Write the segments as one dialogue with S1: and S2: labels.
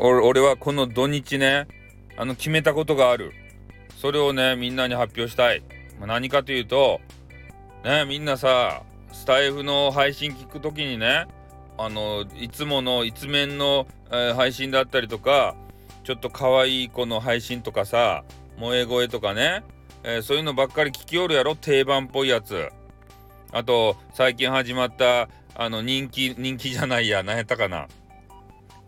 S1: 俺はこの土日ねあの決めたことがある。それをねみんなに発表したい、まあ、何かというとねみんなさスタイフの配信聞く時にねあのいつもの一面の、えー、配信だったりとかちょっと可愛い子の配信とかさ萌え声とかね、えー、そういうのばっかり聞きおるやろ？定番っぽいやつ。あと最近始まったあの人気人気じゃないや何やったかな。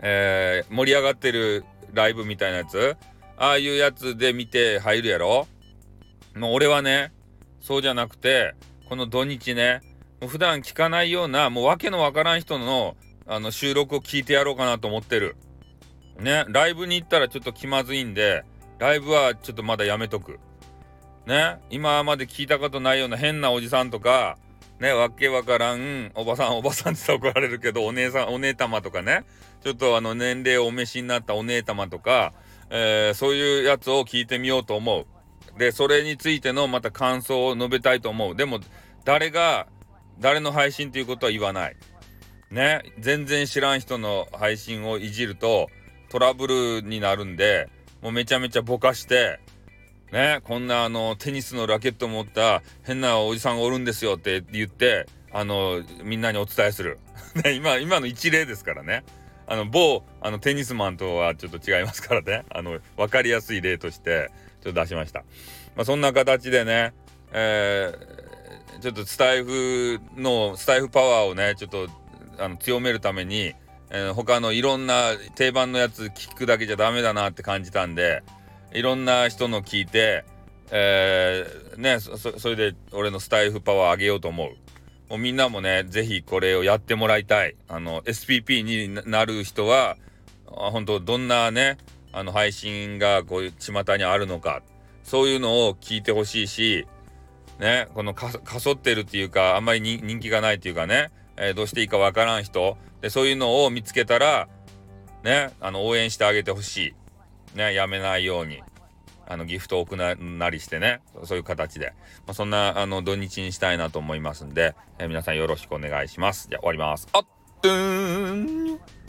S1: えー、盛り上がってるライブみたいなやつ？ああいうやつで見て入るやろ？もう俺はねそうじゃなくてこの土日ねもう普段聞かないようなもう訳のわからん人のあの収録を聞いてやろうかなと思ってる。ねライブに行ったらちょっと気まずいんでライブはちょっとまだやめとく。ね今まで聞いたことないような変なおじさんとかねわけわからんおばさんおばさんって怒られるけどお姉さんお姉様とかねちょっとあの年齢をお召しになったお姉様とか、えー、そういうやつを聞いてみようと思う。でそれについてのまた感想を述べたいと思う。でも誰が誰の配信ということは言わない。ね全然知らん人の配信をいじるとトラブルになるんでもうめちゃめちゃぼかしてねこんなあのテニスのラケット持った変なおじさんがおるんですよって言ってあのみんなにお伝えする。ね今今の一例ですからね。あの某あのテニスマンとはちょっと違いますからねあの分かりやすい例としてちょっと出しました。まあ、そんな形でね、えー、ちょっとスタイフのスタイフパワーをねちょっとあの強めるために、えー、他のいろんな定番のやつ聞くだけじゃダメだなって感じたんでいろんな人の聞いて、えー、ねそそれで俺のスタイフパワー上げようと思う。もうみんなもね、ぜひこれをやってもらいたい。あの、SPP になる人は、本当どんなね、あの配信がこういう巷にあるのか、そういうのを聞いてほしいし、ね、このかそってるっていうか、あんまり人気がないっていうかね、えー、どうしていいかわからん人で、そういうのを見つけたら、ね、あの応援してあげてほしい。ね、やめないように。あのギフトを置くなりしてね。そういう形で、まあ、そんなあの土日にしたいなと思いますんで、え、皆さんよろしくお願いします。じゃあ終わります。あっとーん。